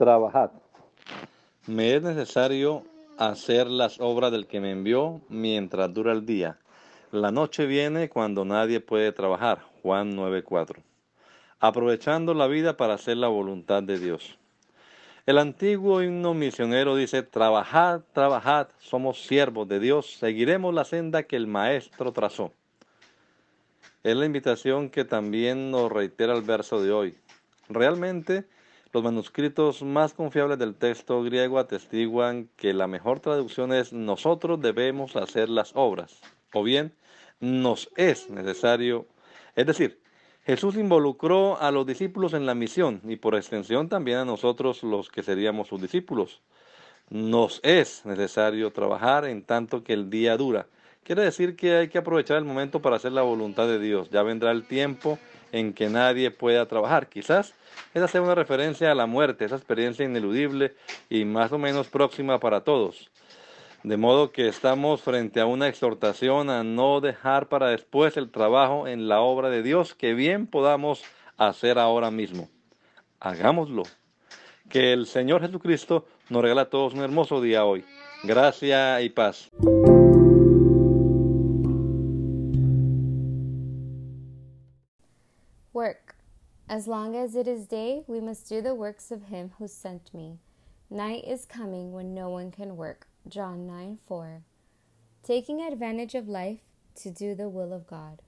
Trabajad. Me es necesario hacer las obras del que me envió mientras dura el día. La noche viene cuando nadie puede trabajar. Juan 9:4. Aprovechando la vida para hacer la voluntad de Dios. El antiguo himno misionero dice, trabajad, trabajad, somos siervos de Dios, seguiremos la senda que el Maestro trazó. Es la invitación que también nos reitera el verso de hoy. Realmente, los manuscritos más confiables del texto griego atestiguan que la mejor traducción es nosotros debemos hacer las obras, o bien nos es necesario. Es decir, Jesús involucró a los discípulos en la misión y por extensión también a nosotros los que seríamos sus discípulos. Nos es necesario trabajar en tanto que el día dura. Quiere decir que hay que aprovechar el momento para hacer la voluntad de Dios. Ya vendrá el tiempo en que nadie pueda trabajar. Quizás es hacer una referencia a la muerte, esa experiencia ineludible y más o menos próxima para todos. De modo que estamos frente a una exhortación a no dejar para después el trabajo en la obra de Dios que bien podamos hacer ahora mismo. Hagámoslo. Que el Señor Jesucristo nos regala a todos un hermoso día hoy. Gracia y paz. As long as it is day, we must do the works of him who sent me. Night is coming when no one can work. John 9 4. Taking advantage of life to do the will of God.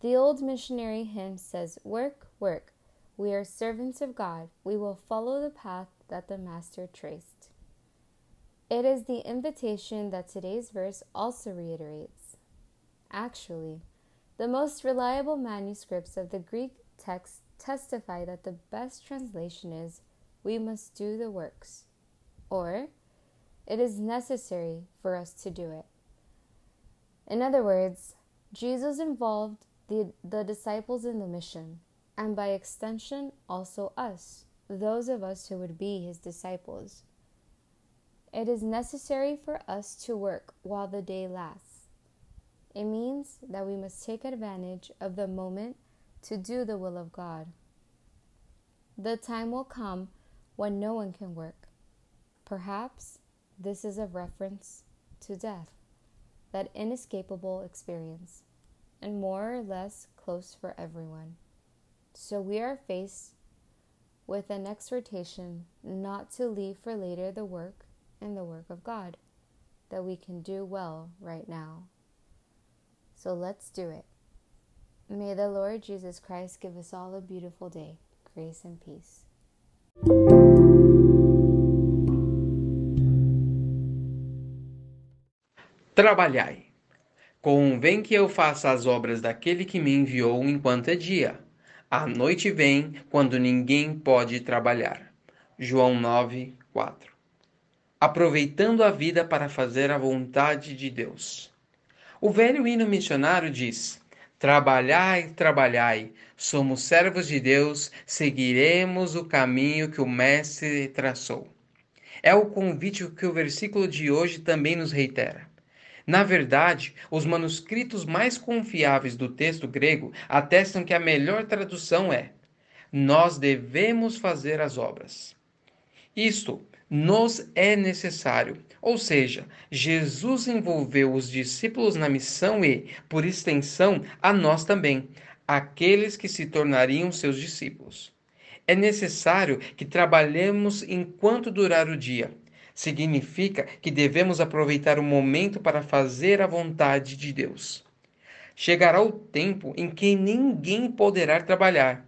The old missionary hymn says, Work, work. We are servants of God. We will follow the path that the Master traced. It is the invitation that today's verse also reiterates. Actually, the most reliable manuscripts of the Greek testify that the best translation is, We must do the works, or it is necessary for us to do it. In other words, Jesus involved the, the disciples in the mission, and by extension, also us, those of us who would be his disciples. It is necessary for us to work while the day lasts. It means that we must take advantage of the moment to do the will of God. The time will come when no one can work. Perhaps this is a reference to death, that inescapable experience, and more or less close for everyone. So we are faced with an exhortation not to leave for later the work and the work of God that we can do well right now. So let's do it. May the Lord Jesus Christ give us all a beautiful day. Grace and peace. Trabalhai. Convém que eu faça as obras daquele que me enviou enquanto é dia. A noite vem quando ninguém pode trabalhar. João 9, 4. Aproveitando a vida para fazer a vontade de Deus. O velho hino missionário diz: Trabalhai, trabalhai, somos servos de Deus, seguiremos o caminho que o Mestre traçou. É o convite que o versículo de hoje também nos reitera. Na verdade, os manuscritos mais confiáveis do texto grego atestam que a melhor tradução é: Nós devemos fazer as obras. Isto nos é necessário. Ou seja, Jesus envolveu os discípulos na missão e, por extensão, a nós também, aqueles que se tornariam seus discípulos. É necessário que trabalhemos enquanto durar o dia. Significa que devemos aproveitar o momento para fazer a vontade de Deus. Chegará o tempo em que ninguém poderá trabalhar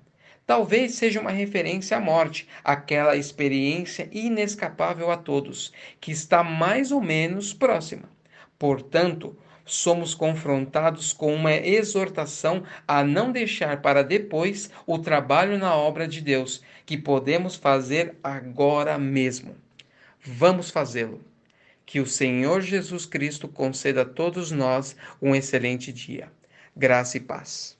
talvez seja uma referência à morte, aquela experiência inescapável a todos, que está mais ou menos próxima. Portanto, somos confrontados com uma exortação a não deixar para depois o trabalho na obra de Deus, que podemos fazer agora mesmo. Vamos fazê-lo. Que o Senhor Jesus Cristo conceda a todos nós um excelente dia. Graça e paz.